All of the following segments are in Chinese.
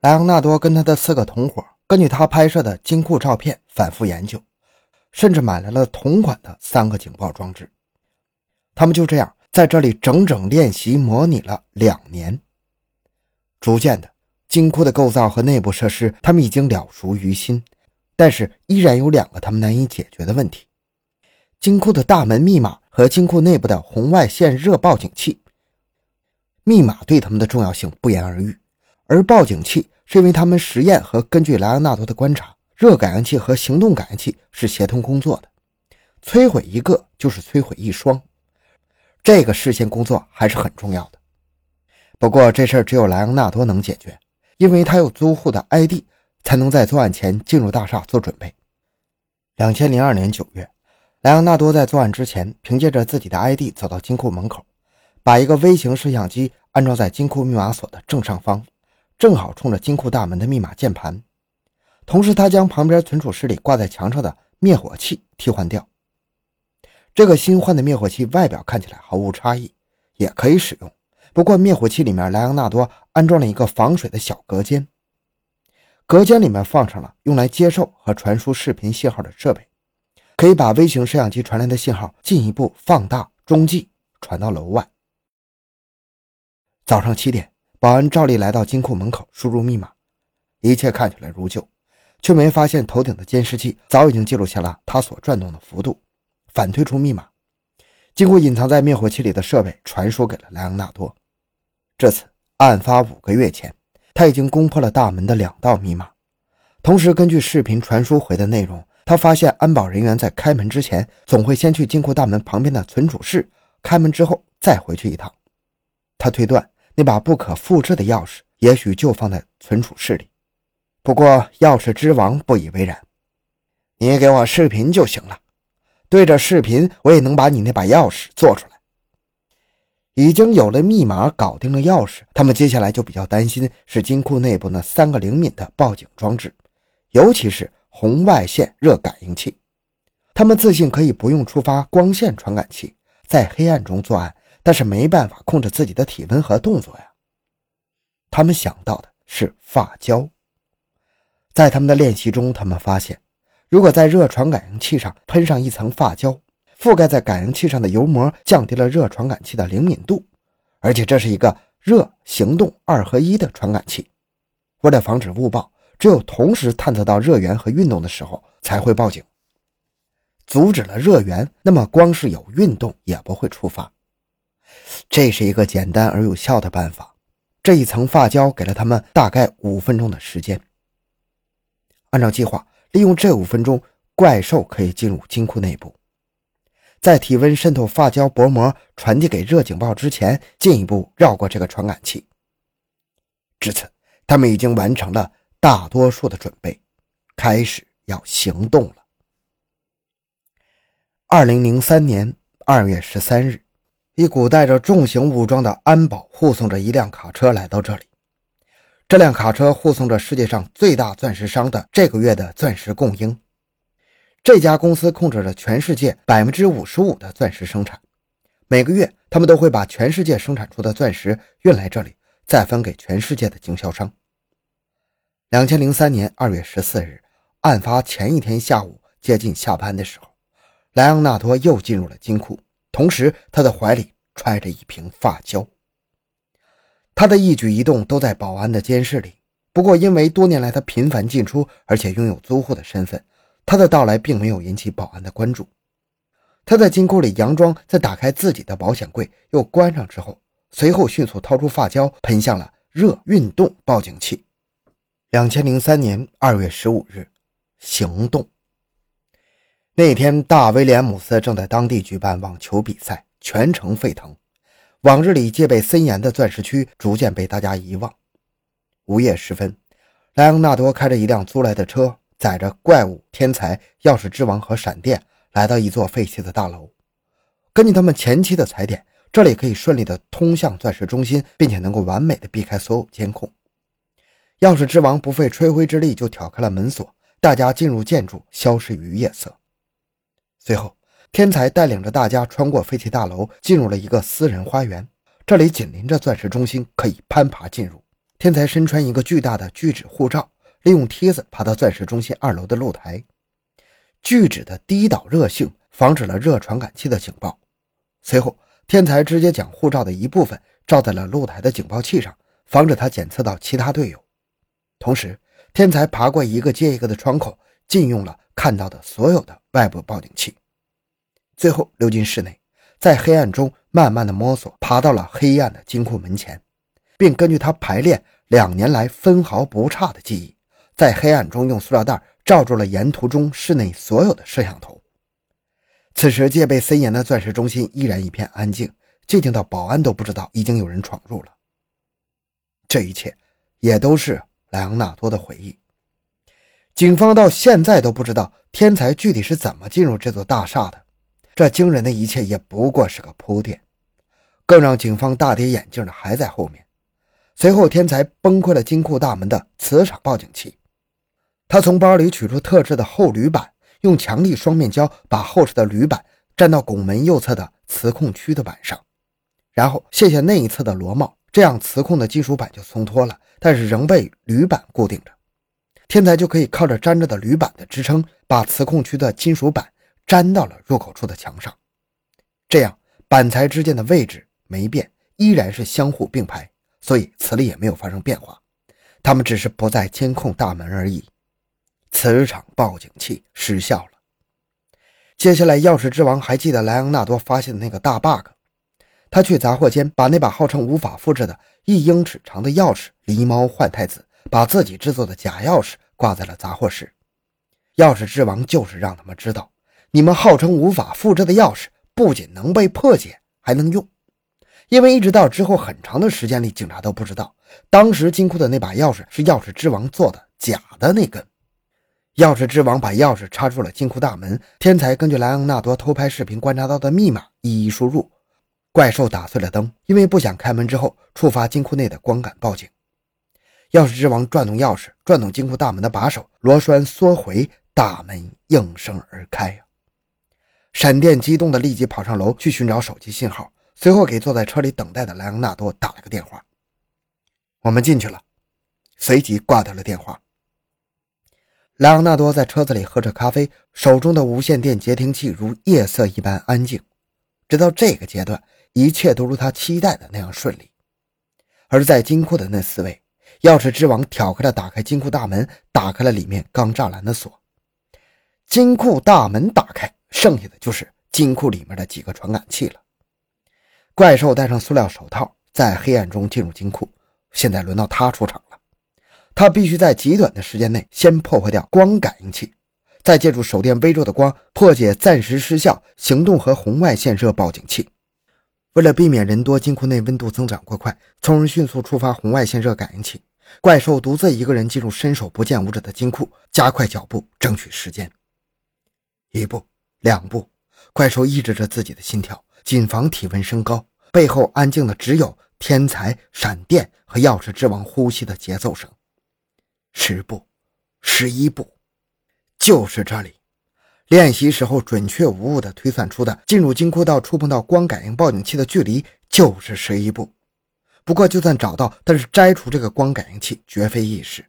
莱昂纳多跟他的四个同伙根据他拍摄的金库照片反复研究，甚至买来了同款的三个警报装置。他们就这样在这里整整练习模拟了两年。逐渐的，金库的构造和内部设施他们已经了熟于心，但是依然有两个他们难以解决的问题：金库的大门密码和金库内部的红外线热报警器。密码对他们的重要性不言而喻。而报警器是因为他们实验和根据莱昂纳多的观察，热感应器和行动感应器是协同工作的，摧毁一个就是摧毁一双，这个事先工作还是很重要的。不过这事儿只有莱昂纳多能解决，因为他有租户的 ID，才能在作案前进入大厦做准备。两千零二年九月，莱昂纳多在作案之前，凭借着自己的 ID 走到金库门口，把一个微型摄像机安装在金库密码锁的正上方。正好冲着金库大门的密码键盘，同时他将旁边存储室里挂在墙上的灭火器替换掉。这个新换的灭火器外表看起来毫无差异，也可以使用。不过灭火器里面莱昂纳多安装了一个防水的小隔间，隔间里面放上了用来接受和传输视频信号的设备，可以把微型摄像机传来的信号进一步放大中继，传到楼外。早上七点。保安照例来到金库门口，输入密码，一切看起来如旧，却没发现头顶的监视器早已经记录下了他所转动的幅度。反推出密码，经过隐藏在灭火器里的设备传输给了莱昂纳多。这次案发五个月前，他已经攻破了大门的两道密码，同时根据视频传输回的内容，他发现安保人员在开门之前总会先去金库大门旁边的存储室开门，之后再回去一趟。他推断。那把不可复制的钥匙，也许就放在存储室里。不过，钥匙之王不以为然。你给我视频就行了，对着视频，我也能把你那把钥匙做出来。已经有了密码，搞定了钥匙，他们接下来就比较担心是金库内部那三个灵敏的报警装置，尤其是红外线热感应器。他们自信可以不用触发光线传感器，在黑暗中作案。但是没办法控制自己的体温和动作呀。他们想到的是发胶。在他们的练习中，他们发现，如果在热传感器上喷上一层发胶，覆盖在感应器上的油膜降低了热传感器的灵敏度，而且这是一个热行动二合一的传感器。为了防止误报，只有同时探测到热源和运动的时候才会报警。阻止了热源，那么光是有运动也不会触发。这是一个简单而有效的办法。这一层发胶给了他们大概五分钟的时间。按照计划，利用这五分钟，怪兽可以进入金库内部，在体温渗透发胶薄膜传递给热警报之前，进一步绕过这个传感器。至此，他们已经完成了大多数的准备，开始要行动了。二零零三年二月十三日。一股带着重型武装的安保护送着一辆卡车来到这里。这辆卡车护送着世界上最大钻石商的这个月的钻石供应。这家公司控制着全世界百分之五十五的钻石生产。每个月，他们都会把全世界生产出的钻石运来这里，再分给全世界的经销商。两千零三年二月十四日，案发前一天下午接近下班的时候，莱昂纳多又进入了金库。同时，他的怀里揣着一瓶发胶。他的一举一动都在保安的监视里。不过，因为多年来他频繁进出，而且拥有租户的身份，他的到来并没有引起保安的关注。他在金库里佯装在打开自己的保险柜，又关上之后，随后迅速掏出发胶，喷向了热运动报警器。两千零三年二月十五日，行动。那天，大威廉姆斯正在当地举办网球比赛，全城沸腾。往日里戒备森严的钻石区逐渐被大家遗忘。午夜时分，莱昂纳多开着一辆租来的车，载着怪物、天才、钥匙之王和闪电，来到一座废弃的大楼。根据他们前期的踩点，这里可以顺利的通向钻石中心，并且能够完美的避开所有监控。钥匙之王不费吹灰之力就挑开了门锁，大家进入建筑，消失于夜色。随后，天才带领着大家穿过废弃大楼，进入了一个私人花园。这里紧邻着钻石中心，可以攀爬进入。天才身穿一个巨大的聚酯护罩，利用梯子爬到钻石中心二楼的露台。聚酯的低导热性防止了热传感器的警报。随后，天才直接将护罩的一部分罩在了露台的警报器上，防止它检测到其他队友。同时，天才爬过一个接一个的窗口，禁用了看到的所有的外部报警器。最后溜进室内，在黑暗中慢慢的摸索，爬到了黑暗的金库门前，并根据他排练两年来分毫不差的记忆，在黑暗中用塑料袋罩住了沿途中室内所有的摄像头。此时，戒备森严的钻石中心依然一片安静，寂静到保安都不知道已经有人闯入了。这一切，也都是莱昂纳多的回忆。警方到现在都不知道天才具体是怎么进入这座大厦的。这惊人的一切也不过是个铺垫。更让警方大跌眼镜的还在后面。随后，天才崩溃了金库大门的磁场报警器。他从包里取出特制的厚铝板。用强力双面胶把厚实的铝板粘到拱门右侧的磁控区的板上，然后卸下那一侧的螺帽，这样磁控的金属板就松脱了，但是仍被铝板固定着。天才就可以靠着粘着的铝板的支撑，把磁控区的金属板粘到了入口处的墙上。这样板材之间的位置没变，依然是相互并排，所以磁力也没有发生变化。他们只是不再监控大门而已。磁场报警器失效了。接下来，钥匙之王还记得莱昂纳多发现的那个大 bug。他去杂货间把那把号称无法复制的一英尺长的钥匙狸猫换太子，把自己制作的假钥匙挂在了杂货室。钥匙之王就是让他们知道，你们号称无法复制的钥匙不仅能被破解，还能用。因为一直到之后很长的时间里，警察都不知道，当时金库的那把钥匙是钥匙之王做的假的那根。钥匙之王把钥匙插入了金库大门，天才根据莱昂纳多偷拍视频观察到的密码一一输入。怪兽打碎了灯，因为不想开门之后触发金库内的光感报警。钥匙之王转动钥匙，转动金库大门的把手，螺栓缩回，大门应声而开。闪电激动的立即跑上楼去寻找手机信号，随后给坐在车里等待的莱昂纳多打了个电话：“我们进去了。”随即挂掉了电话。莱昂纳多在车子里喝着咖啡，手中的无线电接听器如夜色一般安静。直到这个阶段，一切都如他期待的那样顺利。而在金库的那四位，钥匙之王挑开了打开金库大门，打开了里面钢栅栏的锁。金库大门打开，剩下的就是金库里面的几个传感器了。怪兽戴上塑料手套，在黑暗中进入金库。现在轮到他出场了。他必须在极短的时间内先破坏掉光感应器，再借助手电微弱的光破解暂时失效行动和红外线热报警器。为了避免人多，金库内温度增长过快，从而迅速触发红外线热感应器，怪兽独自一个人进入伸手不见五指的金库，加快脚步，争取时间。一步，两步，怪兽抑制着自己的心跳，谨防体温升高。背后安静的只有天才、闪电和钥匙之王呼吸的节奏声。十步，十一步，就是这里。练习时候准确无误地推算出的进入金库到触碰到光感应报警器的距离就是十一步。不过，就算找到，但是摘除这个光感应器绝非易事。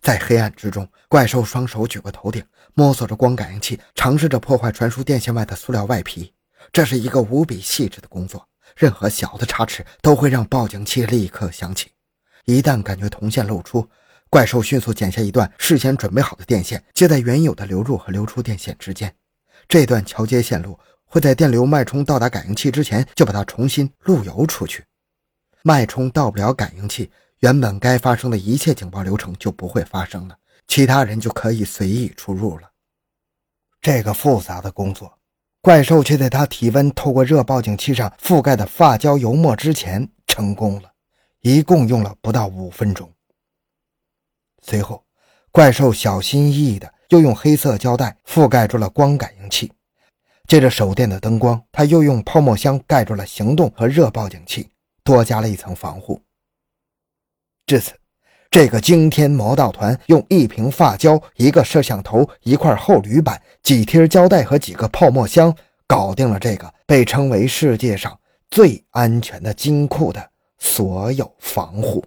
在黑暗之中，怪兽双手举过头顶，摸索着光感应器，尝试着破坏传输电线外的塑料外皮。这是一个无比细致的工作，任何小的差池都会让报警器立刻响起。一旦感觉铜线露出，怪兽迅速剪下一段事先准备好的电线，接在原有的流入和流出电线之间。这段桥接线路会在电流脉冲到达感应器之前就把它重新路由出去。脉冲到不了感应器，原本该发生的一切警报流程就不会发生了，其他人就可以随意出入了。这个复杂的工作，怪兽却在他体温透过热报警器上覆盖的发胶油墨之前成功了，一共用了不到五分钟。随后，怪兽小心翼翼地又用黑色胶带覆盖住了光感应器。借着手电的灯光，他又用泡沫箱盖住了行动和热报警器，多加了一层防护。至此，这个惊天魔盗团用一瓶发胶、一个摄像头、一块厚铝板、几贴胶带和几个泡沫箱，搞定了这个被称为世界上最安全的金库的所有防护。